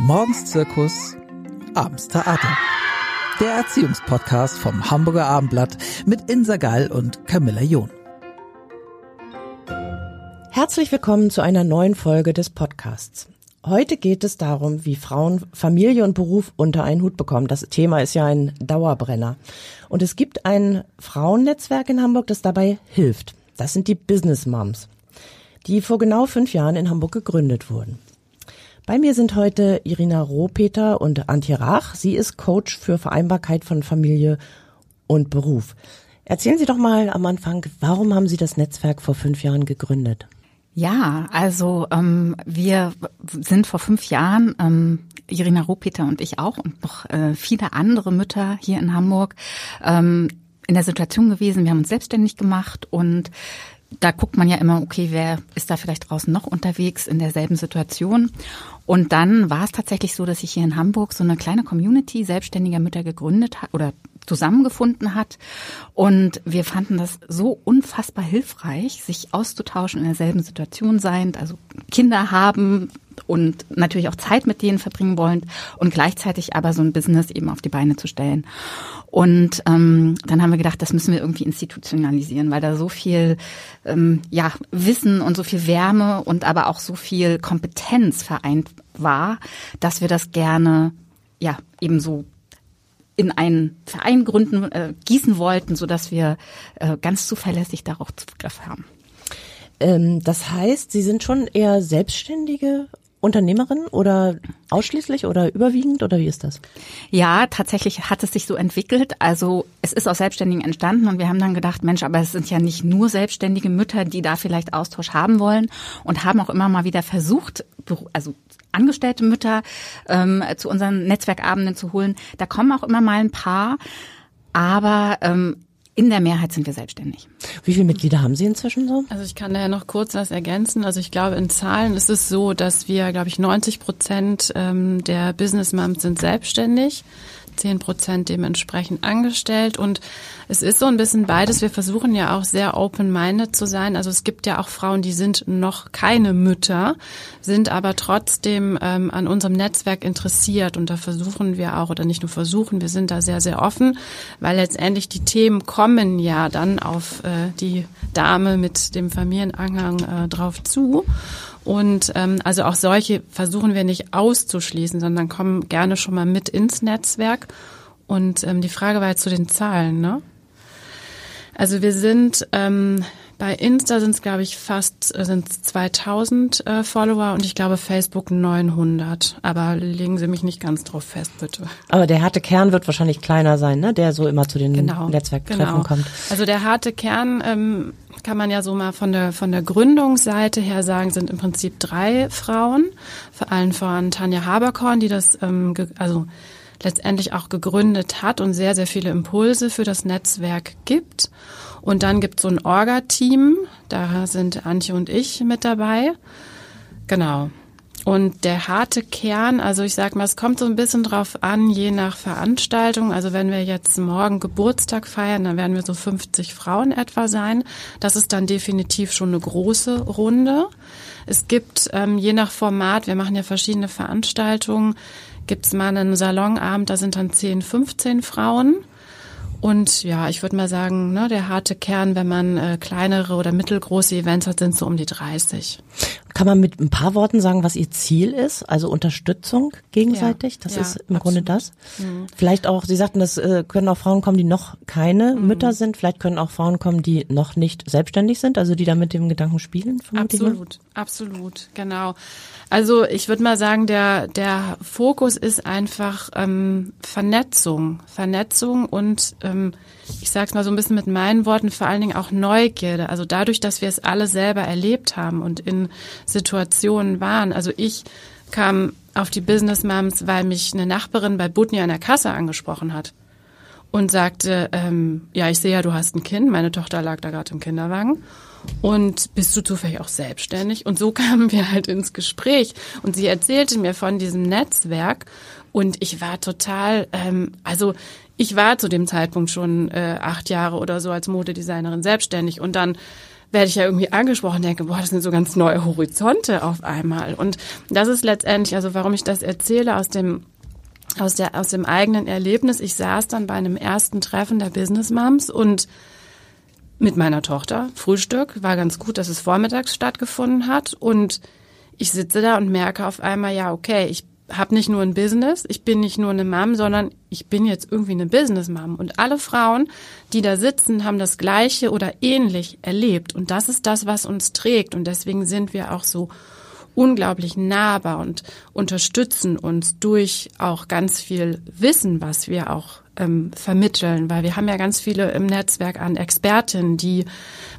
Morgens Zirkus, abends Theater. Der Erziehungspodcast vom Hamburger Abendblatt mit Insa Gall und Camilla John. Herzlich willkommen zu einer neuen Folge des Podcasts. Heute geht es darum, wie Frauen Familie und Beruf unter einen Hut bekommen. Das Thema ist ja ein Dauerbrenner. Und es gibt ein Frauennetzwerk in Hamburg, das dabei hilft. Das sind die Business Moms, die vor genau fünf Jahren in Hamburg gegründet wurden. Bei mir sind heute Irina Rohpeter und Antje Rach. Sie ist Coach für Vereinbarkeit von Familie und Beruf. Erzählen Sie doch mal am Anfang, warum haben Sie das Netzwerk vor fünf Jahren gegründet? Ja, also ähm, wir sind vor fünf Jahren, ähm, Irina Rohpeter und ich auch und noch äh, viele andere Mütter hier in Hamburg, ähm, in der Situation gewesen, wir haben uns selbstständig gemacht und da guckt man ja immer, okay, wer ist da vielleicht draußen noch unterwegs in derselben Situation? Und dann war es tatsächlich so, dass sich hier in Hamburg so eine kleine Community selbstständiger Mütter gegründet hat oder zusammengefunden hat. Und wir fanden das so unfassbar hilfreich, sich auszutauschen in derselben Situation sein, also Kinder haben und natürlich auch Zeit mit denen verbringen wollen und gleichzeitig aber so ein Business eben auf die Beine zu stellen. Und ähm, dann haben wir gedacht, das müssen wir irgendwie institutionalisieren, weil da so viel ähm, ja, Wissen und so viel Wärme und aber auch so viel Kompetenz vereint war, dass wir das gerne ja eben so in einen Verein gründen, äh, gießen wollten, so dass wir äh, ganz zuverlässig darauf Zugriff haben. Ähm, das heißt, Sie sind schon eher Selbstständige Unternehmerin oder ausschließlich oder überwiegend oder wie ist das? Ja, tatsächlich hat es sich so entwickelt. Also es ist aus Selbstständigen entstanden und wir haben dann gedacht, Mensch, aber es sind ja nicht nur selbstständige Mütter, die da vielleicht Austausch haben wollen und haben auch immer mal wieder versucht, also angestellte Mütter ähm, zu unseren Netzwerkabenden zu holen. Da kommen auch immer mal ein paar. Aber ähm, in der Mehrheit sind wir selbstständig. Wie viele Mitglieder haben Sie inzwischen so? Also ich kann daher noch kurz was ergänzen. Also ich glaube, in Zahlen ist es so, dass wir, glaube ich, 90 Prozent ähm, der Business Moms sind selbstständig. 10 Prozent dementsprechend angestellt. Und es ist so ein bisschen beides. Wir versuchen ja auch sehr open-minded zu sein. Also es gibt ja auch Frauen, die sind noch keine Mütter, sind aber trotzdem ähm, an unserem Netzwerk interessiert. Und da versuchen wir auch, oder nicht nur versuchen, wir sind da sehr, sehr offen, weil letztendlich die Themen kommen ja dann auf äh, die Dame mit dem Familienanhang äh, drauf zu. Und ähm, also auch solche versuchen wir nicht auszuschließen, sondern kommen gerne schon mal mit ins Netzwerk. Und ähm, die Frage war jetzt zu den Zahlen, ne? Also wir sind ähm, bei Insta sind es glaube ich fast äh, sind 2000 äh, Follower und ich glaube Facebook 900. Aber legen Sie mich nicht ganz drauf fest, bitte. Aber der harte Kern wird wahrscheinlich kleiner sein, ne? Der so immer zu den genau, Netzwerktreffen genau. kommt. Also der harte Kern ähm, kann man ja so mal von der, von der Gründungsseite her sagen, sind im Prinzip drei Frauen, vor allem von Tanja Haberkorn, die das, ähm, also letztendlich auch gegründet hat und sehr, sehr viele Impulse für das Netzwerk gibt. Und dann gibt es so ein Orga-Team, da sind Antje und ich mit dabei. Genau. Und der harte Kern, also ich sag mal, es kommt so ein bisschen drauf an, je nach Veranstaltung. Also wenn wir jetzt morgen Geburtstag feiern, dann werden wir so 50 Frauen etwa sein. Das ist dann definitiv schon eine große Runde. Es gibt ähm, je nach Format, wir machen ja verschiedene Veranstaltungen, gibt's mal einen Salonabend, da sind dann 10, 15 Frauen. Und ja, ich würde mal sagen, ne, der harte Kern, wenn man äh, kleinere oder mittelgroße Events hat, sind so um die 30. Kann man mit ein paar Worten sagen, was Ihr Ziel ist? Also Unterstützung gegenseitig? Ja, das ja, ist im absolut. Grunde das. Mhm. Vielleicht auch, Sie sagten, das äh, können auch Frauen kommen, die noch keine mhm. Mütter sind. Vielleicht können auch Frauen kommen, die noch nicht selbstständig sind, also die da mit dem Gedanken spielen. Absolut, absolut, genau. Also ich würde mal sagen, der, der Fokus ist einfach ähm, Vernetzung. Vernetzung und ähm, ich sage es mal so ein bisschen mit meinen Worten, vor allen Dingen auch Neugierde. Also dadurch, dass wir es alle selber erlebt haben und in Situationen waren. Also ich kam auf die Business Moms, weil mich eine Nachbarin bei Butni an der Kasse angesprochen hat und sagte, ähm, ja, ich sehe ja, du hast ein Kind, meine Tochter lag da gerade im Kinderwagen. Und bist du zufällig auch selbstständig? Und so kamen wir halt ins Gespräch. Und sie erzählte mir von diesem Netzwerk. Und ich war total, ähm, also ich war zu dem Zeitpunkt schon äh, acht Jahre oder so als Modedesignerin selbstständig. Und dann werde ich ja irgendwie angesprochen, denke, boah, das sind so ganz neue Horizonte auf einmal. Und das ist letztendlich, also warum ich das erzähle aus dem aus der aus dem eigenen Erlebnis. Ich saß dann bei einem ersten Treffen der Business Moms und mit meiner Tochter Frühstück war ganz gut, dass es vormittags stattgefunden hat und ich sitze da und merke auf einmal, ja, okay, ich habe nicht nur ein Business, ich bin nicht nur eine Mom, sondern ich bin jetzt irgendwie eine Business Mom. Und alle Frauen, die da sitzen, haben das Gleiche oder ähnlich erlebt. Und das ist das, was uns trägt. Und deswegen sind wir auch so unglaublich nahbar und unterstützen uns durch auch ganz viel Wissen, was wir auch ähm, vermitteln, weil wir haben ja ganz viele im Netzwerk an Expertinnen, die,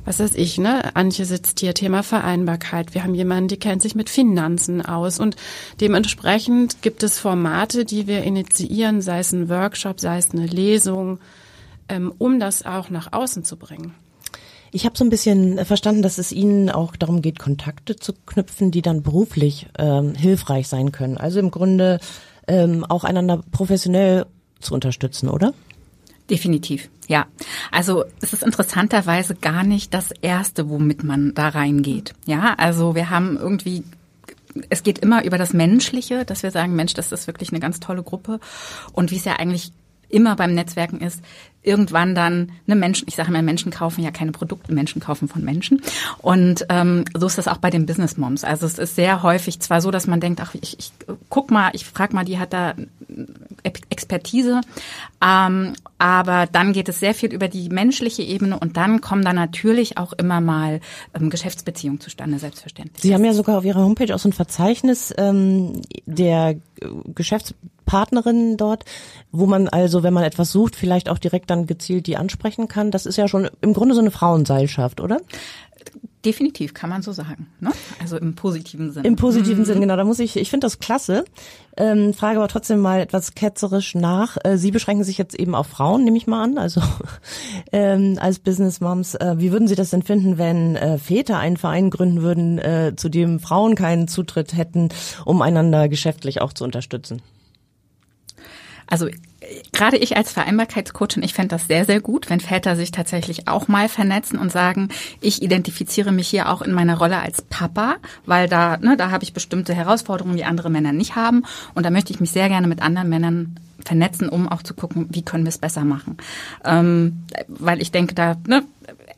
was weiß ich, ne, Antje sitzt hier, Thema Vereinbarkeit. Wir haben jemanden, die kennt sich mit Finanzen aus und dementsprechend gibt es Formate, die wir initiieren, sei es ein Workshop, sei es eine Lesung, ähm, um das auch nach außen zu bringen. Ich habe so ein bisschen verstanden, dass es Ihnen auch darum geht, Kontakte zu knüpfen, die dann beruflich ähm, hilfreich sein können. Also im Grunde ähm, auch einander professionell zu unterstützen, oder? Definitiv, ja. Also es ist interessanterweise gar nicht das Erste, womit man da reingeht. Ja, also wir haben irgendwie es geht immer über das Menschliche, dass wir sagen, Mensch, das ist wirklich eine ganz tolle Gruppe. Und wie es ja eigentlich immer beim Netzwerken ist, irgendwann dann eine Menschen, ich sage mal, Menschen kaufen ja keine Produkte, Menschen kaufen von Menschen. Und ähm, so ist das auch bei den Business Moms. Also es ist sehr häufig zwar so, dass man denkt, ach, ich, ich guck mal, ich frag mal, die hat da Expertise, ähm, aber dann geht es sehr viel über die menschliche Ebene und dann kommen da natürlich auch immer mal ähm, Geschäftsbeziehungen zustande, selbstverständlich. Sie haben ja sogar auf Ihrer Homepage auch so ein Verzeichnis ähm, der Geschäftspartnerinnen dort, wo man also, wenn man etwas sucht, vielleicht auch direkt dann gezielt die ansprechen kann. Das ist ja schon im Grunde so eine Frauenseilschaft, oder? Definitiv, kann man so sagen. Ne? Also im positiven Sinne. Im positiven mhm. Sinne, genau. Da muss ich, ich finde das klasse. Ähm, frage aber trotzdem mal etwas ketzerisch nach. Äh, Sie beschränken sich jetzt eben auf Frauen, nehme ich mal an, also ähm, als Business Moms. Äh, wie würden Sie das denn finden, wenn äh, Väter einen Verein gründen würden, äh, zu dem Frauen keinen Zutritt hätten, um einander geschäftlich auch zu unterstützen? Also gerade ich als Vereinbarkeitscoachin, ich fände das sehr, sehr gut, wenn Väter sich tatsächlich auch mal vernetzen und sagen, ich identifiziere mich hier auch in meiner Rolle als Papa, weil da, ne, da habe ich bestimmte Herausforderungen, die andere Männer nicht haben. Und da möchte ich mich sehr gerne mit anderen Männern vernetzen, um auch zu gucken, wie können wir es besser machen. Ähm, weil ich denke, da, ne,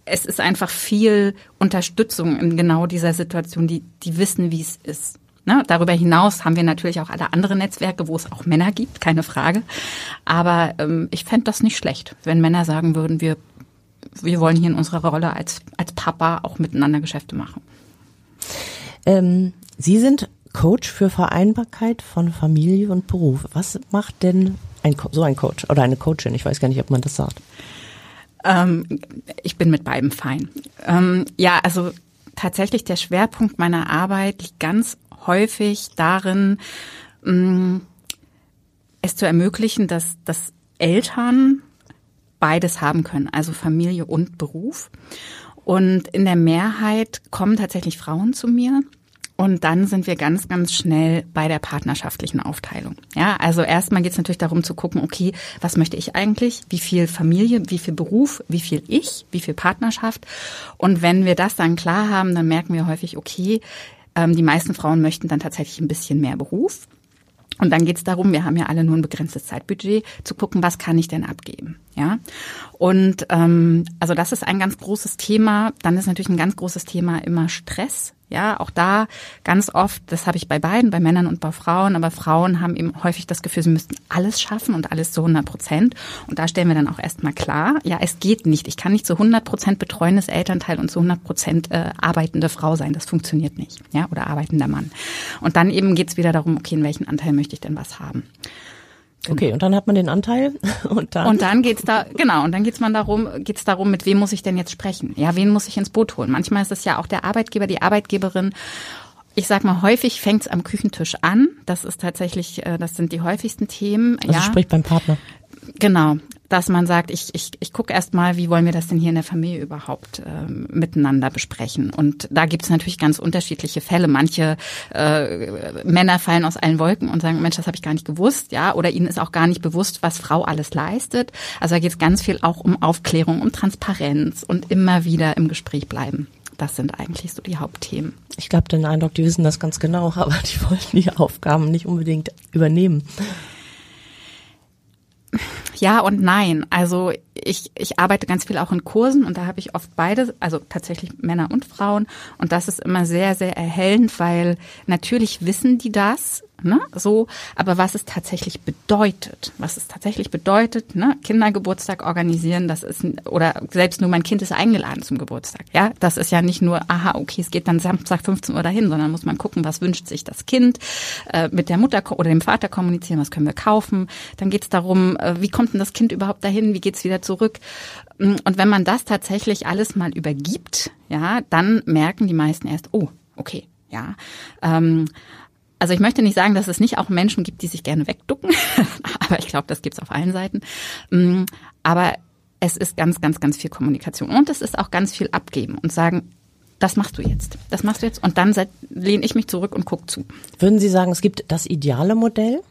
es ist einfach viel Unterstützung in genau dieser Situation, die, die wissen, wie es ist. Ne? Darüber hinaus haben wir natürlich auch alle anderen Netzwerke, wo es auch Männer gibt, keine Frage. Aber ähm, ich fände das nicht schlecht, wenn Männer sagen würden, wir, wir wollen hier in unserer Rolle als, als Papa auch miteinander Geschäfte machen. Ähm, Sie sind Coach für Vereinbarkeit von Familie und Beruf. Was macht denn ein, so ein Coach oder eine Coachin? Ich weiß gar nicht, ob man das sagt. Ähm, ich bin mit beidem fein. Ähm, ja, also tatsächlich der Schwerpunkt meiner Arbeit liegt ganz häufig darin, mm, es zu ermöglichen, dass, dass Eltern beides haben können, also Familie und Beruf. Und in der Mehrheit kommen tatsächlich Frauen zu mir und dann sind wir ganz, ganz schnell bei der partnerschaftlichen Aufteilung. Ja, also erstmal geht es natürlich darum zu gucken, okay, was möchte ich eigentlich? Wie viel Familie, wie viel Beruf, wie viel ich, wie viel Partnerschaft? Und wenn wir das dann klar haben, dann merken wir häufig, okay, ähm, die meisten Frauen möchten dann tatsächlich ein bisschen mehr Beruf. Und dann geht es darum, wir haben ja alle nur ein begrenztes Zeitbudget, zu gucken, was kann ich denn abgeben. Ja. Und ähm, also das ist ein ganz großes Thema. Dann ist natürlich ein ganz großes Thema immer Stress. Ja, auch da ganz oft, das habe ich bei beiden, bei Männern und bei Frauen, aber Frauen haben eben häufig das Gefühl, sie müssten alles schaffen und alles zu 100 Prozent. Und da stellen wir dann auch erstmal klar, ja, es geht nicht. Ich kann nicht zu 100 Prozent betreuendes Elternteil und zu 100 Prozent äh, arbeitende Frau sein. Das funktioniert nicht. Ja, oder arbeitender Mann. Und dann eben geht's wieder darum, okay, in welchen Anteil möchte ich denn was haben? Okay, und dann hat man den Anteil und dann und dann geht's da genau und dann geht's man darum geht's darum, mit wem muss ich denn jetzt sprechen? Ja, wen muss ich ins Boot holen? Manchmal ist es ja auch der Arbeitgeber, die Arbeitgeberin. Ich sag mal, häufig fängt's am Küchentisch an. Das ist tatsächlich, äh, das sind die häufigsten Themen. Also ja. sprich beim Partner. Genau, dass man sagt, ich, ich, ich gucke erst mal, wie wollen wir das denn hier in der Familie überhaupt äh, miteinander besprechen. Und da gibt es natürlich ganz unterschiedliche Fälle. Manche äh, Männer fallen aus allen Wolken und sagen, Mensch, das habe ich gar nicht gewusst, ja, oder ihnen ist auch gar nicht bewusst, was Frau alles leistet. Also da geht es ganz viel auch um Aufklärung, um Transparenz und immer wieder im Gespräch bleiben Das sind eigentlich so die Hauptthemen. Ich glaube, den Eindruck, die wissen das ganz genau, aber die wollen die Aufgaben nicht unbedingt übernehmen. Ja und nein. Also ich, ich arbeite ganz viel auch in Kursen und da habe ich oft beide, also tatsächlich Männer und Frauen. Und das ist immer sehr, sehr erhellend, weil natürlich wissen die das, ne, so, aber was es tatsächlich bedeutet, was es tatsächlich bedeutet, ne, Kindergeburtstag organisieren, das ist, oder selbst nur mein Kind ist eingeladen zum Geburtstag, ja, das ist ja nicht nur, aha, okay, es geht dann Samstag 15 Uhr dahin, sondern muss man gucken, was wünscht sich das Kind, äh, mit der Mutter oder dem Vater kommunizieren, was können wir kaufen, dann geht es darum, äh, wie kommt denn das Kind überhaupt dahin, wie geht's wieder zurück, und wenn man das tatsächlich alles mal übergibt, ja, dann merken die meisten erst, oh, okay, ja. Ähm, also ich möchte nicht sagen, dass es nicht auch Menschen gibt, die sich gerne wegducken, aber ich glaube, das gibt's auf allen Seiten. Mm, aber es ist ganz, ganz, ganz viel Kommunikation und es ist auch ganz viel abgeben und sagen, das machst du jetzt, das machst du jetzt und dann lehne ich mich zurück und guck zu. Würden Sie sagen, es gibt das ideale Modell?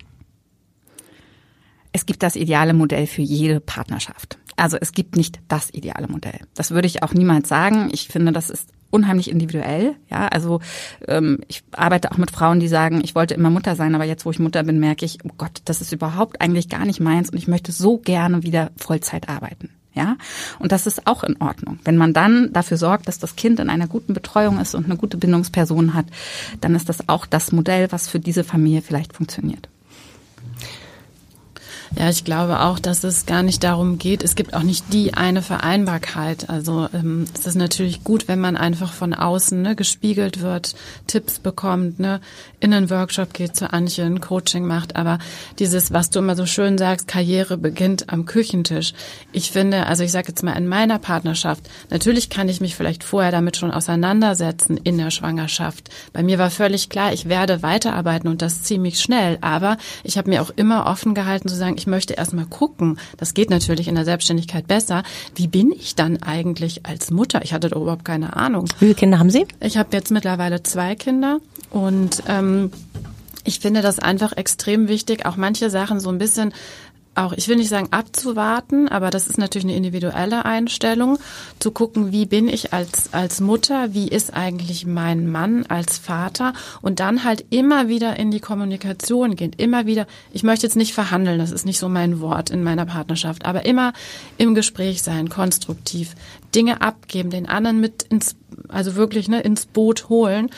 Es gibt das ideale Modell für jede Partnerschaft. Also es gibt nicht das ideale Modell. Das würde ich auch niemals sagen. Ich finde, das ist unheimlich individuell. Ja, also ähm, ich arbeite auch mit Frauen, die sagen, ich wollte immer Mutter sein, aber jetzt, wo ich Mutter bin, merke ich, oh Gott, das ist überhaupt eigentlich gar nicht meins und ich möchte so gerne wieder Vollzeit arbeiten. Ja, und das ist auch in Ordnung. Wenn man dann dafür sorgt, dass das Kind in einer guten Betreuung ist und eine gute Bindungsperson hat, dann ist das auch das Modell, was für diese Familie vielleicht funktioniert. Ja, ich glaube auch, dass es gar nicht darum geht. Es gibt auch nicht die eine Vereinbarkeit. Also ähm, es ist natürlich gut, wenn man einfach von außen ne, gespiegelt wird, Tipps bekommt, ne, in einen Workshop geht zu Antje, ein Coaching macht. Aber dieses, was du immer so schön sagst, Karriere beginnt am Küchentisch. Ich finde, also ich sage jetzt mal in meiner Partnerschaft, natürlich kann ich mich vielleicht vorher damit schon auseinandersetzen in der Schwangerschaft. Bei mir war völlig klar, ich werde weiterarbeiten und das ziemlich schnell. Aber ich habe mir auch immer offen gehalten zu sagen, ich möchte erstmal gucken, das geht natürlich in der Selbstständigkeit besser, wie bin ich dann eigentlich als Mutter? Ich hatte da überhaupt keine Ahnung. Wie viele Kinder haben Sie? Ich habe jetzt mittlerweile zwei Kinder und ähm, ich finde das einfach extrem wichtig, auch manche Sachen so ein bisschen auch, ich will nicht sagen abzuwarten, aber das ist natürlich eine individuelle Einstellung, zu gucken, wie bin ich als, als Mutter, wie ist eigentlich mein Mann als Vater und dann halt immer wieder in die Kommunikation gehen, immer wieder, ich möchte jetzt nicht verhandeln, das ist nicht so mein Wort in meiner Partnerschaft, aber immer im Gespräch sein, konstruktiv, Dinge abgeben, den anderen mit ins, also wirklich ne, ins Boot holen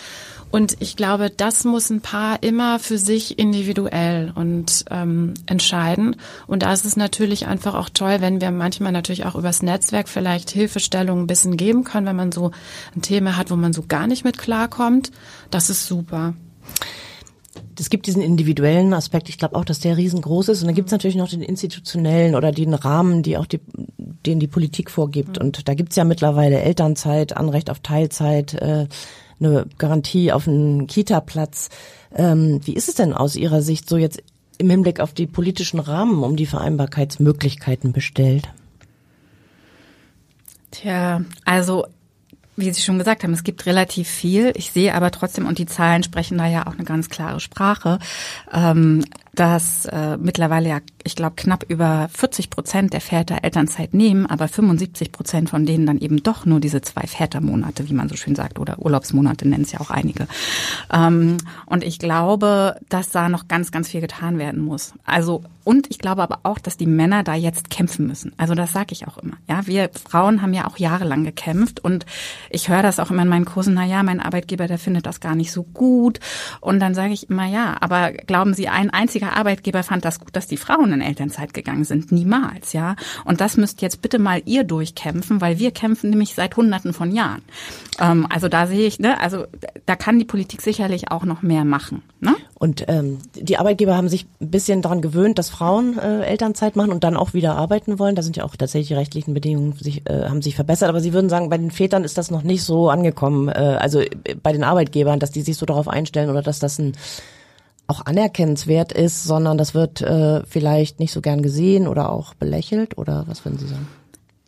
und ich glaube, das muss ein Paar immer für sich individuell und ähm, entscheiden. Und da ist es natürlich einfach auch toll, wenn wir manchmal natürlich auch übers Netzwerk vielleicht Hilfestellungen ein bisschen geben können, wenn man so ein Thema hat, wo man so gar nicht mit klarkommt. Das ist super. Es gibt diesen individuellen Aspekt, ich glaube auch, dass der riesengroß ist. Und dann gibt es natürlich noch den institutionellen oder den Rahmen, die auch die, den die Politik vorgibt. Mhm. Und da gibt es ja mittlerweile Elternzeit, Anrecht auf Teilzeit, äh, eine Garantie auf einen Kita-Platz. Ähm, wie ist es denn aus Ihrer Sicht so jetzt im Hinblick auf die politischen Rahmen um die Vereinbarkeitsmöglichkeiten bestellt? Tja, also wie Sie schon gesagt haben, es gibt relativ viel. Ich sehe aber trotzdem, und die Zahlen sprechen da ja auch eine ganz klare Sprache, ähm, dass äh, mittlerweile ja, ich glaube, knapp über 40 Prozent der Väter Elternzeit nehmen, aber 75 Prozent von denen dann eben doch nur diese zwei Vätermonate, wie man so schön sagt, oder Urlaubsmonate nennen es ja auch einige. Ähm, und ich glaube, dass da noch ganz, ganz viel getan werden muss. Also und ich glaube aber auch, dass die Männer da jetzt kämpfen müssen. Also das sage ich auch immer. Ja, wir Frauen haben ja auch jahrelang gekämpft und ich höre das auch immer in meinen Kursen. Na ja, mein Arbeitgeber, der findet das gar nicht so gut. Und dann sage ich immer ja, aber glauben Sie, ein einziger jeder Arbeitgeber fand das gut, dass die Frauen in Elternzeit gegangen sind. Niemals, ja. Und das müsst jetzt bitte mal ihr durchkämpfen, weil wir kämpfen nämlich seit Hunderten von Jahren. Ähm, also da sehe ich, ne, also da kann die Politik sicherlich auch noch mehr machen. Ne? Und ähm, die Arbeitgeber haben sich ein bisschen daran gewöhnt, dass Frauen äh, Elternzeit machen und dann auch wieder arbeiten wollen. Da sind ja auch tatsächlich die rechtlichen Bedingungen sich, äh, haben sich verbessert. Aber Sie würden sagen, bei den Vätern ist das noch nicht so angekommen. Äh, also äh, bei den Arbeitgebern, dass die sich so darauf einstellen oder dass das ein auch anerkennenswert ist, sondern das wird äh, vielleicht nicht so gern gesehen oder auch belächelt oder was würden Sie sagen?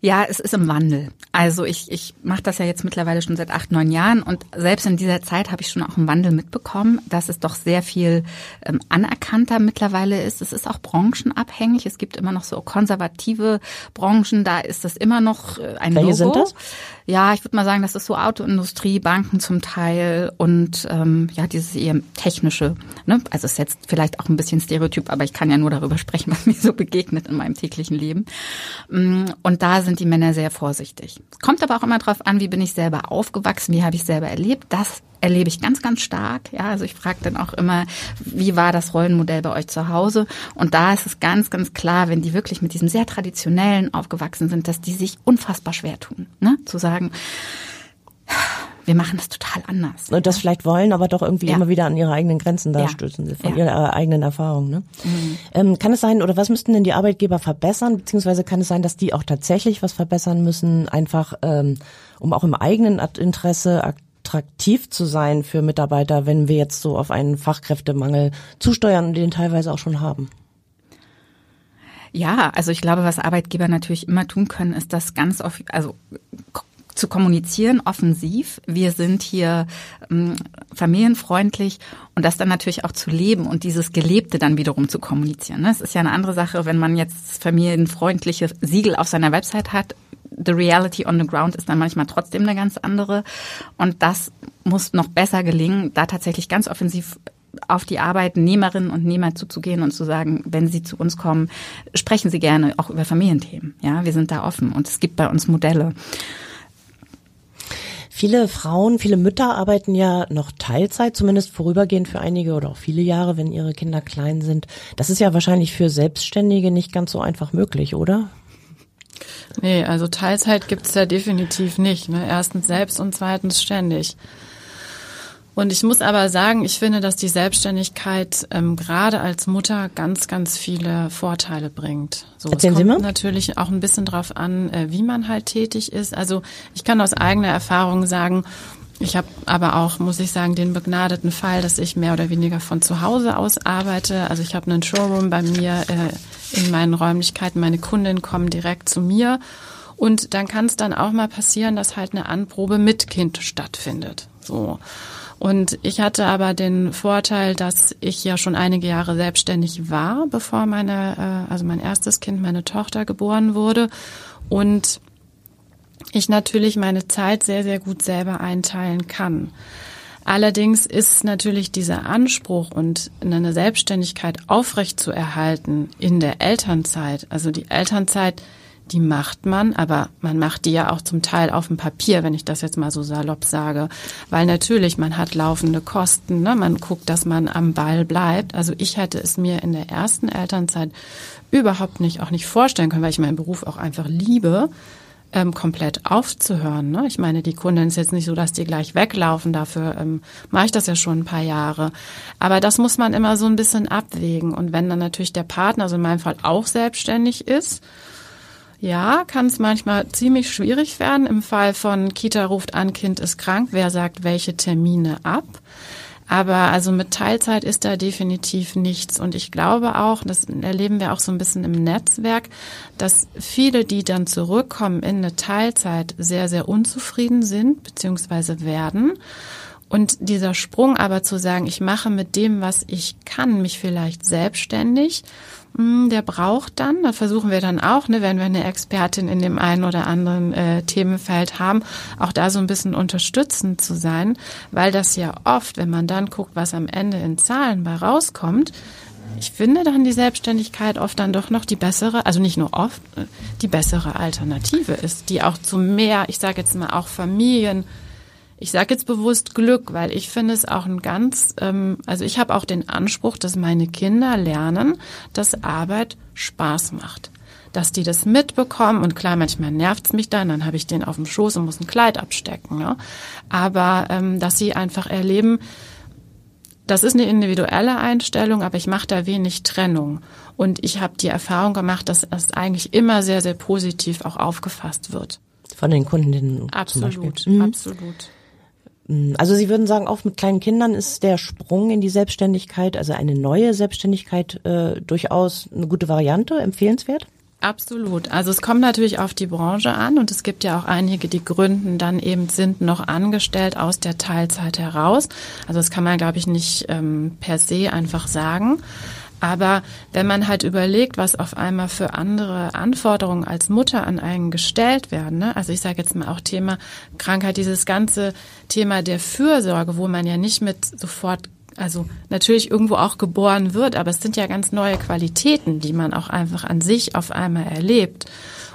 Ja, es ist im Wandel. Also ich, ich mache das ja jetzt mittlerweile schon seit acht, neun Jahren und selbst in dieser Zeit habe ich schon auch einen Wandel mitbekommen, dass es doch sehr viel ähm, anerkannter mittlerweile ist. Es ist auch branchenabhängig. Es gibt immer noch so konservative Branchen, da ist das immer noch äh, ein Welche Logo. sind das? Ja, ich würde mal sagen, das ist so Autoindustrie, Banken zum Teil und ähm, ja, dieses eher technische. Ne? Also es ist jetzt vielleicht auch ein bisschen Stereotyp, aber ich kann ja nur darüber sprechen, was mir so begegnet in meinem täglichen Leben. Mm, Und da sind die Männer sehr vorsichtig. Kommt aber auch immer darauf an, wie bin ich selber aufgewachsen, wie habe ich selber erlebt. Das erlebe ich ganz, ganz stark. Ja, also ich frage dann auch immer, wie war das Rollenmodell bei euch zu Hause? Und da ist es ganz, ganz klar, wenn die wirklich mit diesem sehr traditionellen aufgewachsen sind, dass die sich unfassbar schwer tun, ne? zu sagen, wir machen das total anders. Und das vielleicht wollen, aber doch irgendwie Ja. immer wieder an ihre eigenen Grenzen da Ja. stößen, von Ja. ihrer eigenen Erfahrung. Ne? Ähm, kann es sein, oder was müssten denn die Arbeitgeber verbessern, beziehungsweise kann es sein, dass die auch tatsächlich was verbessern müssen, einfach ähm, um auch im eigenen Interesse attraktiv zu sein für Mitarbeiter, wenn wir jetzt so auf einen Fachkräftemangel zusteuern den teilweise auch schon haben? Ja, also ich glaube, was Arbeitgeber natürlich immer tun können, ist das ganz oft, also zu kommunizieren offensiv. Wir sind hier ähm, familienfreundlich und das dann natürlich auch zu leben und dieses Gelebte dann wiederum zu kommunizieren. Ne? Es ist ja eine andere Sache, wenn man jetzt familienfreundliche Siegel auf seiner Website hat. The reality on the ground ist dann manchmal trotzdem eine ganz andere. Und das muss noch besser gelingen, da tatsächlich ganz offensiv auf die Arbeitnehmerinnen und Nehmer zuzugehen und zu sagen, wenn sie zu uns kommen, sprechen sie gerne auch über Familienthemen. Ja, wir sind da offen und es gibt bei uns Modelle. Viele Frauen, viele Mütter arbeiten ja noch Teilzeit, zumindest vorübergehend für einige oder auch viele Jahre, wenn ihre Kinder klein sind. Das ist ja wahrscheinlich für Selbstständige nicht ganz so einfach möglich, oder? Nee, also Teilzeit gibt's ja definitiv nicht. Ne? Erstens selbst und zweitens ständig. Und ich muss aber sagen, ich finde, dass die Selbstständigkeit ähm, gerade als Mutter ganz, ganz viele Vorteile bringt. So, Erzählen es Sie kommt mal. natürlich auch ein bisschen drauf an, äh, wie man halt tätig ist. Also ich kann aus eigener Erfahrung sagen, ich habe aber auch, muss ich sagen, den begnadeten Fall, dass ich mehr oder weniger von zu Hause aus arbeite. Also ich habe einen Showroom bei mir äh, in meinen Räumlichkeiten. Meine Kundinnen kommen direkt zu mir. Und dann kann es dann auch mal passieren, dass halt eine Anprobe mit Kind stattfindet. So. Und ich hatte aber den Vorteil, dass ich ja schon einige Jahre selbstständig war, bevor meine, äh, also mein erstes Kind, meine Tochter geboren wurde. Und ich natürlich meine Zeit sehr, sehr gut selber einteilen kann. Allerdings ist natürlich dieser Anspruch und eine Selbstständigkeit aufrecht zu erhalten in der Elternzeit, also die Elternzeit, die macht man, aber man macht die ja auch zum Teil auf dem Papier, wenn ich das jetzt mal so salopp sage. Weil natürlich, man hat laufende Kosten, ne? man guckt, dass man am Ball bleibt. Also ich hätte es mir in der ersten Elternzeit überhaupt nicht, auch nicht vorstellen können, weil ich meinen Beruf auch einfach liebe, ähm, komplett aufzuhören. Ne? Ich meine, die Kunden ist jetzt nicht so, dass die gleich weglaufen. Dafür ähm, mache ich das ja schon ein paar Jahre. Aber das muss man immer so ein bisschen abwägen. Und wenn dann natürlich der Partner, also in meinem Fall auch selbstständig ist, ja, kann es manchmal ziemlich schwierig werden. Im Fall von Kita ruft an, Kind ist krank. Wer sagt welche Termine ab? Aber also mit Teilzeit ist da definitiv nichts. Und ich glaube auch, das erleben wir auch so ein bisschen im Netzwerk, dass viele, die dann zurückkommen in eine Teilzeit, sehr, sehr unzufrieden sind, beziehungsweise werden. Und dieser Sprung aber zu sagen, ich mache mit dem, was ich kann, mich vielleicht selbstständig, der braucht dann, da versuchen wir dann auch, ne, wenn wir eine Expertin in dem einen oder anderen äh, Themenfeld haben, auch da so ein bisschen unterstützend zu sein, weil das ja oft, wenn man dann guckt, was am Ende in Zahlen bei rauskommt, ich finde dann die Selbstständigkeit oft dann doch noch die bessere, also nicht nur oft, äh, die bessere Alternative ist, die auch zu mehr, ich sage jetzt mal auch Familien, ich sage jetzt bewusst Glück, weil ich finde es auch ein ganz, ähm, also ich habe auch den Anspruch, dass meine Kinder lernen, dass Arbeit Spaß macht. Dass die das mitbekommen und klar, manchmal nervt's mich dann, dann habe ich den auf dem Schoß und muss ein Kleid abstecken. Ne? Aber ähm, dass sie einfach erleben, das ist eine individuelle Einstellung, aber ich mache da wenig Trennung. Und ich habe die Erfahrung gemacht, dass das eigentlich immer sehr, sehr positiv auch aufgefasst wird. Von den Kundinnen zum Absolut, Beispiel. Mhm. absolut. Also Sie würden sagen, auch mit kleinen Kindern ist der Sprung in die Selbstständigkeit, also eine neue Selbstständigkeit, äh, durchaus eine gute Variante, empfehlenswert? Absolut. Also es kommt natürlich auf die Branche an und es gibt ja auch einige, die gründen dann eben sind noch angestellt aus der Teilzeit heraus. Also das kann man, glaube ich, nicht ähm, per se einfach sagen. Aber wenn man halt überlegt, was auf einmal für andere Anforderungen als Mutter an einen gestellt werden, ne? also ich sage jetzt mal auch Thema Krankheit, dieses ganze Thema der Fürsorge, wo man ja nicht mit sofort also natürlich irgendwo auch geboren wird, aber es sind ja ganz neue Qualitäten, die man auch einfach an sich auf einmal erlebt.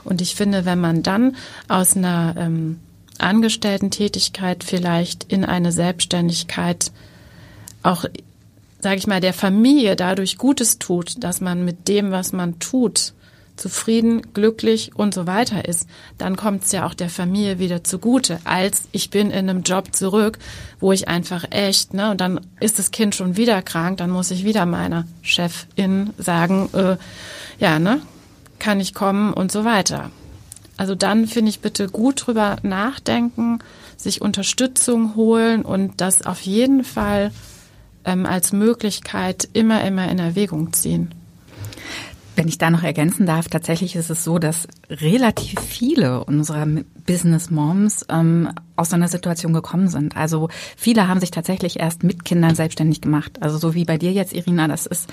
Und ich finde, wenn man dann aus einer ähm, Angestellten-Tätigkeit vielleicht in eine Selbstständigkeit auch sage ich mal, der Familie dadurch Gutes tut, dass man mit dem, was man tut, zufrieden, glücklich und so weiter ist, dann kommt es ja auch der Familie wieder zugute, als ich bin in einem Job zurück, wo ich einfach echt, ne, und dann ist das Kind schon wieder krank, dann muss ich wieder meiner Chefin sagen, äh, ja, ne, kann ich kommen und so weiter. Also dann finde ich bitte gut drüber nachdenken, sich Unterstützung holen und das auf jeden Fall ähm, als Möglichkeit immer, immer in Erwägung ziehen. Wenn ich da noch ergänzen darf, tatsächlich ist es so, dass relativ viele unserer Business Moms ähm, aus so einer Situation gekommen sind. Also viele haben sich tatsächlich erst mit Kindern selbstständig gemacht. Also so wie bei dir jetzt, Irina, das ist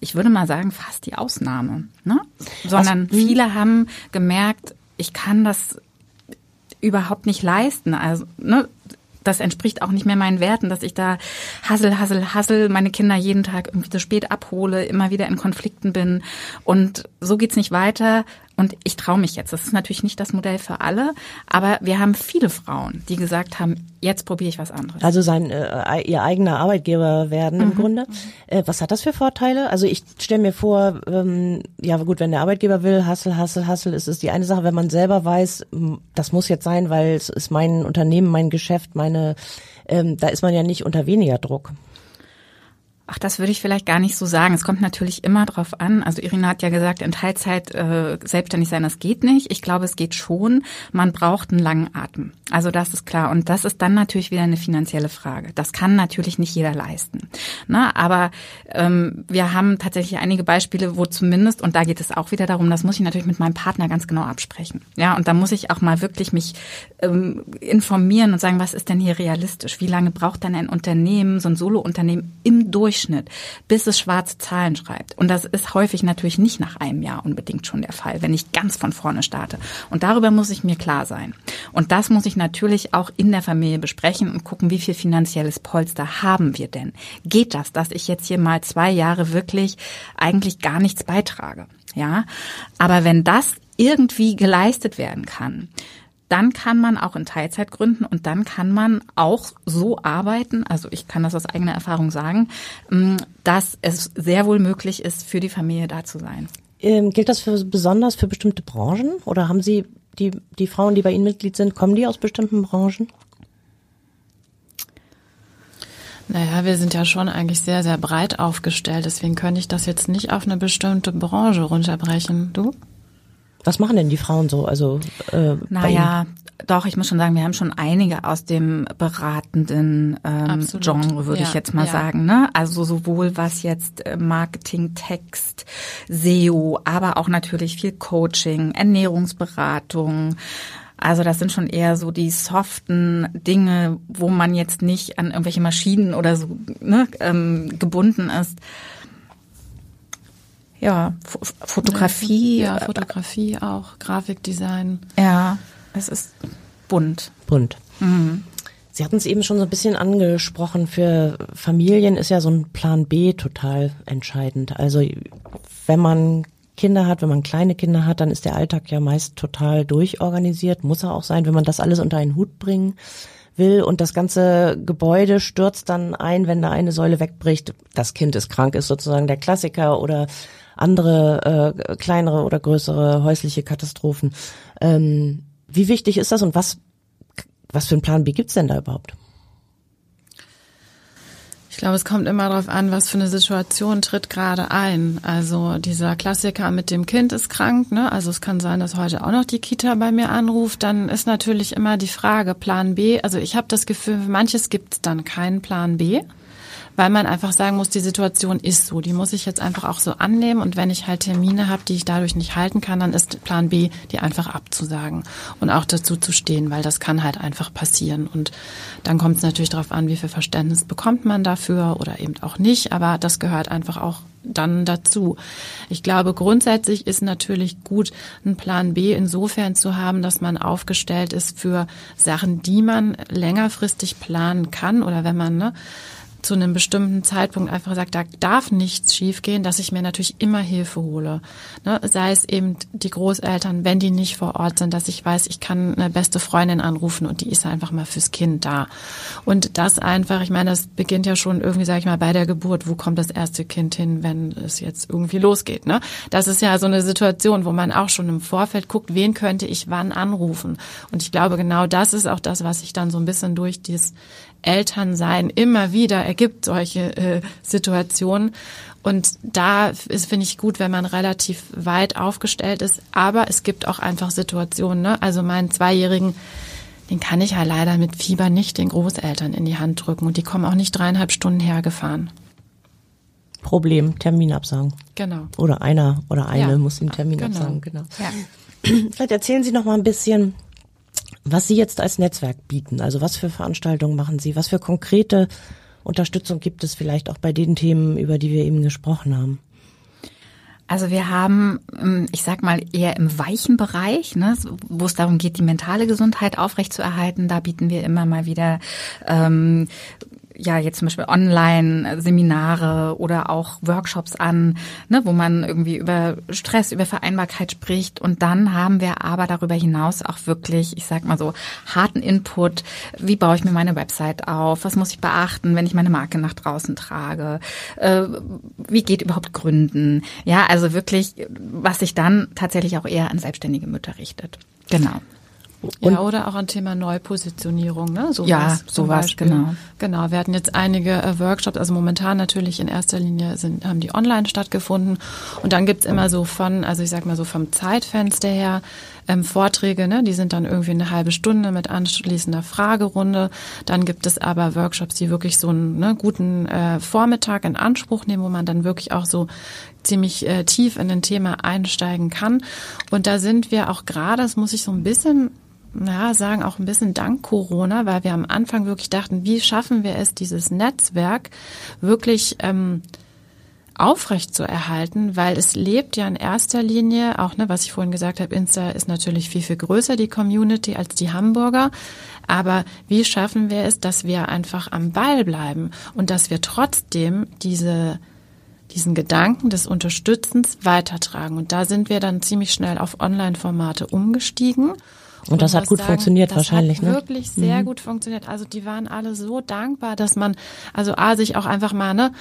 ich würde mal sagen, fast die Ausnahme. Ne? Sondern also, viele haben gemerkt, ich kann das überhaupt nicht leisten. Also ne, das entspricht auch nicht mehr meinen Werten, dass ich da hassel, hassel, hassel meine Kinder jeden Tag irgendwie zu spät abhole, immer wieder in Konflikten bin. Und so geht's nicht weiter. Und ich traue mich jetzt. Das ist natürlich nicht das Modell für alle, aber wir haben viele Frauen, die gesagt haben, jetzt probiere ich was anderes. Also sein äh, ihr eigener Arbeitgeber werden im mhm. Grunde. Äh, was hat das für Vorteile? Also ich stelle mir vor, ähm, ja gut, wenn der Arbeitgeber will, Hassel, Hassel, Hassel, ist es die eine Sache. Wenn man selber weiß, das muss jetzt sein, weil es ist mein Unternehmen, mein Geschäft, meine, ähm, da ist man ja nicht unter weniger Druck. Ach, das würde ich vielleicht gar nicht so sagen. Es kommt natürlich immer drauf an. Also Irina hat ja gesagt, in Teilzeit äh, selbstständig sein, das geht nicht. Ich glaube, es geht schon. Man braucht einen langen Atem. Also das ist klar. Und das ist dann natürlich wieder eine finanzielle Frage. Das kann natürlich nicht jeder leisten. Na, aber ähm, wir haben tatsächlich einige Beispiele, wo zumindest, und da geht es auch wieder darum, das muss ich natürlich mit meinem Partner ganz genau absprechen. Ja, und da muss ich auch mal wirklich mich ähm, informieren und sagen, was ist denn hier realistisch? Wie lange braucht dann ein Unternehmen, so ein Solo-Unternehmen im Durchschnitt bis es schwarze Zahlen schreibt. Und das ist häufig natürlich nicht nach einem Jahr unbedingt schon der Fall, wenn ich ganz von vorne starte. Und darüber muss ich mir klar sein. Und das muss ich natürlich auch in der Familie besprechen und gucken, wie viel finanzielles Polster haben wir denn? Geht das, dass ich jetzt hier mal zwei Jahre wirklich eigentlich gar nichts beitrage? Ja, aber wenn das irgendwie geleistet werden kann, dann kann man auch in Teilzeit gründen und dann kann man auch so arbeiten, also ich kann das aus eigener Erfahrung sagen, ähm, dass es sehr wohl möglich ist, für die Familie da zu sein. Ähm, gilt das für, besonders für bestimmte Branchen oder haben Sie die, die Frauen, die bei Ihnen Mitglied sind, kommen die aus bestimmten Branchen? Naja, wir sind ja schon eigentlich sehr, sehr breit aufgestellt. Deswegen könnte ich das jetzt nicht auf eine bestimmte Branche runterbrechen. Du? Was machen denn die Frauen so? Also äh, naja, doch, ich muss schon sagen, wir haben schon einige aus dem beratenden ähm, Genre, würde ja, ich jetzt mal ja. sagen. Ne? Also sowohl was jetzt äh, Marketing, Text, SEO, aber auch natürlich viel Coaching, Ernährungsberatung. Also das sind schon eher so die soften Dinge, wo man jetzt nicht an irgendwelche Maschinen oder so ne, ähm, gebunden ist ja, F Fotografie. Ja, Fotografie auch, Grafikdesign. Ja, es ist bunt. Bunt. Mhm. Sie hatten es eben schon so ein bisschen angesprochen, für Familien ist ja so ein Plan B total entscheidend. Also wenn man Kinder hat, wenn man kleine Kinder hat, dann ist der Alltag ja meist total durchorganisiert, muss er auch sein, wenn man das alles unter einen Hut bringen will und das ganze Gebäude stürzt dann ein, wenn da eine Säule wegbricht. Das Kind ist krank, ist sozusagen der Klassiker oder andere äh, kleinere oder größere häusliche Katastrophen. Ähm, wie wichtig ist das und was, was für einen Plan B gibt's denn da überhaupt? Ich glaube, es kommt immer darauf an, was für eine Situation tritt gerade ein. Also dieser Klassiker mit dem Kind ist krank, ne? Also es kann sein, dass heute auch noch die Kita bei mir anruft. Dann ist natürlich immer die Frage Plan B. Also ich habe das Gefühl, für manches gibt es dann keinen Plan B weil man einfach sagen muss, die Situation ist so, die muss ich jetzt einfach auch so annehmen. Und wenn ich halt Termine habe, die ich dadurch nicht halten kann, dann ist Plan B, die einfach abzusagen und auch dazu zu stehen, weil das kann halt einfach passieren. Und dann kommt es natürlich darauf an, wie viel Verständnis bekommt man dafür oder eben auch nicht, aber das gehört einfach auch dann dazu. Ich glaube, grundsätzlich ist natürlich gut, einen Plan B insofern zu haben, dass man aufgestellt ist für Sachen, die man längerfristig planen kann oder wenn man ne, zu einem bestimmten Zeitpunkt einfach sagt, da darf nichts schiefgehen, dass ich mir natürlich immer Hilfe hole. Ne? Sei es eben die Großeltern, wenn die nicht vor Ort sind, dass ich weiß, ich kann eine beste Freundin anrufen und die ist einfach mal fürs Kind da. Und das einfach, ich meine, das beginnt ja schon irgendwie, sag ich mal, bei der Geburt. Wo kommt das erste Kind hin, wenn es jetzt irgendwie losgeht? Ne? Das ist ja so eine Situation, wo man auch schon im Vorfeld guckt, wen könnte ich wann anrufen. Und ich glaube, genau das ist auch das, was sich dann so ein bisschen durch dieses Elternsein immer wieder ergibt solche äh, Situationen. Und da ist, finde ich gut, wenn man relativ weit aufgestellt ist. Aber es gibt auch einfach Situationen. Ne? Also meinen Zweijährigen, den kann ich ja leider mit Fieber nicht den Großeltern in die Hand drücken. Und die kommen auch nicht dreieinhalb Stunden hergefahren. Problem, Termin absagen. Genau. Oder einer oder eine Ja. muss den Termin Genau. absagen, genau. Ja. Vielleicht erzählen Sie noch mal ein bisschen, was Sie jetzt als Netzwerk bieten. Also was für Veranstaltungen machen Sie? Was für konkrete Unterstützung gibt es vielleicht auch bei den Themen, über die wir eben gesprochen haben? Also wir haben, ähm, ich sag mal, eher im weichen Bereich, ne, wo es darum geht, die mentale Gesundheit aufrechtzuerhalten. Da bieten wir immer mal wieder ähm, ja jetzt zum Beispiel Online-Seminare oder auch Workshops an, ne, wo man irgendwie über Stress, über Vereinbarkeit spricht. Und dann haben wir aber darüber hinaus auch wirklich, ich sag mal so, harten Input. Wie baue ich mir meine Website auf? Was muss ich beachten, wenn ich meine Marke nach draußen trage? Äh, wie geht überhaupt Gründen? Ja, also wirklich, was sich dann tatsächlich auch eher an selbstständige Mütter richtet. Genau. Ja, oder auch ein Thema Neupositionierung, ne? Sowas Ja, zum sowas, Beispiel. genau. Genau, wir hatten jetzt einige äh, Workshops, also momentan natürlich in erster Linie sind, haben die online stattgefunden. Und dann gibt's immer so von, also ich sag mal so vom Zeitfenster her, ähm, Vorträge, ne? die sind dann irgendwie eine halbe Stunde mit anschließender Fragerunde. Dann gibt es aber Workshops, die wirklich so einen ne, guten äh, Vormittag in Anspruch nehmen, wo man dann wirklich auch so ziemlich äh, tief in ein Thema einsteigen kann. Und da sind wir auch gerade, das muss ich so ein bisschen ja, sagen auch ein bisschen dank Corona, weil wir am Anfang wirklich dachten, wie schaffen wir es, dieses Netzwerk wirklich ähm, aufrecht zu erhalten, weil es lebt ja in erster Linie, auch ne, was ich vorhin gesagt habe, Insta ist natürlich viel, viel größer, die Community, als die Hamburger. Aber wie schaffen wir es, dass wir einfach am Ball bleiben und dass wir trotzdem diese diesen Gedanken des Unterstützens weitertragen. Und da sind wir dann ziemlich schnell auf Online-Formate umgestiegen. Und das hat gut funktioniert das wahrscheinlich, hat ne? wirklich sehr gut funktioniert. Also die waren alle so dankbar, dass man, also A, sich auch einfach mal, ne,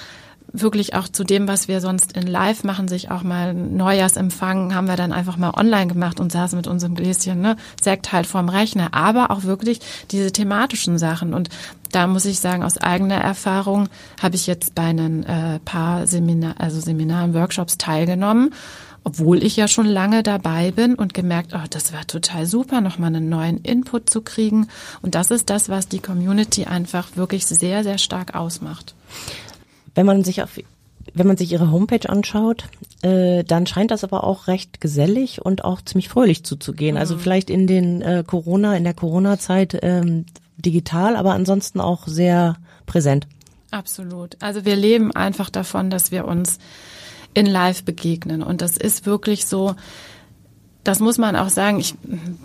wirklich auch zu dem, was wir sonst in Live machen, sich auch mal Neujahrsempfang haben wir dann einfach mal online gemacht und saßen mit unserem Gläschen, ne, Sekt halt vorm Rechner, aber auch wirklich diese thematischen Sachen und da muss ich sagen, aus eigener Erfahrung habe ich jetzt bei einem äh, paar Seminar, also Seminaren, Workshops teilgenommen obwohl ich ja schon lange dabei bin und gemerkt, oh, das wäre total super, nochmal einen neuen Input zu kriegen. Und das ist das, was die Community einfach wirklich sehr, sehr stark ausmacht. Wenn man sich auf wenn man sich ihre Homepage anschaut, äh, dann scheint das aber auch recht gesellig und auch ziemlich fröhlich zuzugehen. Also vielleicht in den äh, Corona, in der Corona-Zeit ähm, digital, aber ansonsten auch sehr präsent. Absolut. Also wir leben einfach davon, dass wir uns in Live begegnen. Und das ist wirklich so, das muss man auch sagen, ich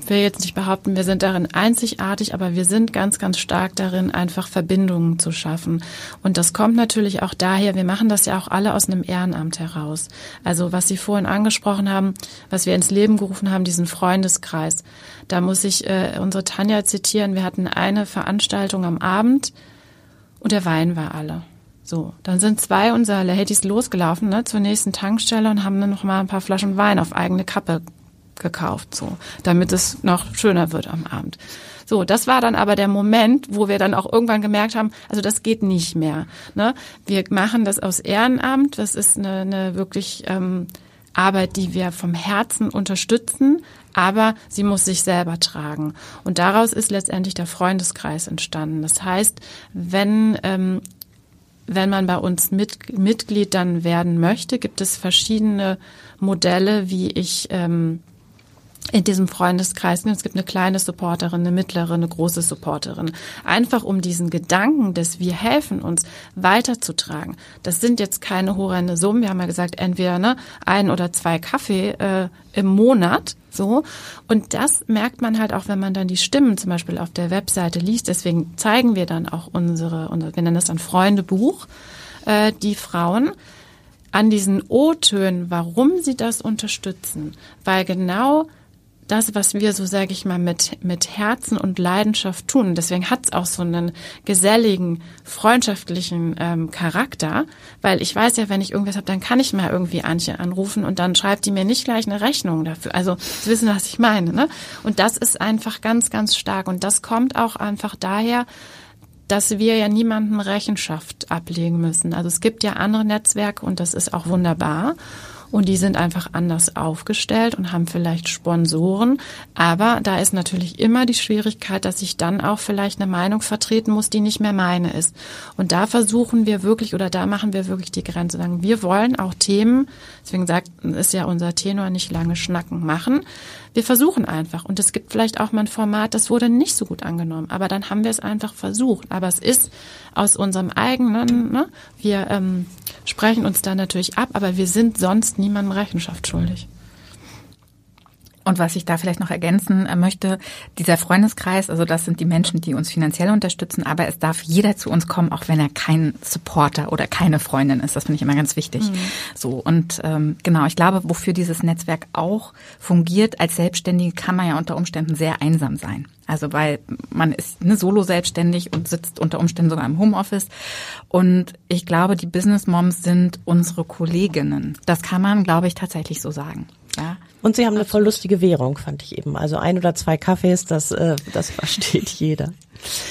will jetzt nicht behaupten, wir sind darin einzigartig, aber wir sind ganz, ganz stark darin, einfach Verbindungen zu schaffen. Und das kommt natürlich auch daher, wir machen das ja auch alle aus einem Ehrenamt heraus. Also was Sie vorhin angesprochen haben, was wir ins Leben gerufen haben, diesen Freundeskreis. Da muss ich äh, unsere Tanja zitieren. Wir hatten eine Veranstaltung am Abend und der Wein war alle. So, dann sind zwei unserer Ladies losgelaufen ne, zur nächsten Tankstelle und haben dann noch mal ein paar Flaschen Wein auf eigene Kappe gekauft, so, damit es noch schöner wird am Abend. So, das war dann aber der Moment, wo wir dann auch irgendwann gemerkt haben, also das geht nicht mehr. Ne? Wir machen das aus Ehrenamt, das ist eine, eine wirklich ähm, Arbeit, die wir vom Herzen unterstützen, aber sie muss sich selber tragen. Und daraus ist letztendlich der Freundeskreis entstanden. Das heißt, wenn ähm, wenn man bei uns mit, Mitglied dann werden möchte, gibt es verschiedene Modelle, wie ich ähm, in diesem Freundeskreis. Es gibt eine kleine Supporterin, eine mittlere, eine große Supporterin. Einfach um diesen Gedanken, dass wir helfen uns weiterzutragen. Das sind jetzt keine horrende Summen. Wir haben ja gesagt, entweder ne, ein oder zwei Kaffee äh, im Monat. So. Und das merkt man halt auch, wenn man dann die Stimmen zum Beispiel auf der Webseite liest. Deswegen zeigen wir dann auch unsere, unsere wir nennen das dann Freundebuch, äh, die Frauen an diesen O-Tönen, warum sie das unterstützen. Weil genau das, was wir so, sage ich mal, mit, mit Herzen und Leidenschaft tun. Deswegen hat es auch so einen geselligen, freundschaftlichen ähm, Charakter, weil ich weiß ja, wenn ich irgendwas habe, dann kann ich mal irgendwie Antje anrufen und dann schreibt die mir nicht gleich eine Rechnung dafür. Also Sie wissen, was ich meine. Ne? Und das ist einfach ganz, ganz stark. Und das kommt auch einfach daher, dass wir ja niemanden Rechenschaft ablegen müssen. Also es gibt ja andere Netzwerke und das ist auch wunderbar und die sind einfach anders aufgestellt und haben vielleicht Sponsoren. Aber da ist natürlich immer die Schwierigkeit, dass ich dann auch vielleicht eine Meinung vertreten muss, die nicht mehr meine ist. Und da versuchen wir wirklich oder da machen wir wirklich die Grenze. Wir wollen auch Themen, deswegen sagt, ist ja unser Tenor nicht lange schnacken machen. Wir versuchen einfach. Und es gibt vielleicht auch mal ein Format, das wurde nicht so gut angenommen. Aber dann haben wir es einfach versucht. Aber es ist aus unserem eigenen, ne? wir ähm, sprechen uns da natürlich ab, aber wir sind sonst niemandem Rechenschaft schuldig. Und was ich da vielleicht noch ergänzen äh, möchte, dieser Freundeskreis, also das sind die Menschen, die uns finanziell unterstützen, aber es darf jeder zu uns kommen, auch wenn er kein Supporter oder keine Freundin ist. Das finde ich immer ganz wichtig. Mhm. So und ähm, genau, ich glaube, wofür dieses Netzwerk auch fungiert als Selbstständige, kann man ja unter Umständen sehr einsam sein. Also weil man ist ne, solo selbstständig und sitzt unter Umständen sogar im Homeoffice. Und ich glaube, die Business Moms sind unsere Kolleginnen. Das kann man, glaube ich, tatsächlich so sagen. Ja. Und sie haben eine voll lustige Währung, fand ich eben. Also ein oder zwei Kaffees, das, äh, das versteht jeder.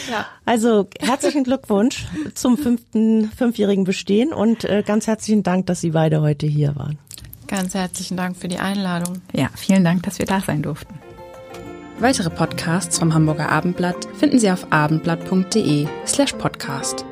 Ja. Also herzlichen Glückwunsch zum fünften, fünfjährigen Bestehen und äh, ganz herzlichen Dank, dass Sie beide heute hier waren. Ganz herzlichen Dank für die Einladung. Ja, vielen Dank, dass wir da sein durften. Weitere Podcasts vom Hamburger Abendblatt finden Sie auf abendblatt.de slash podcast.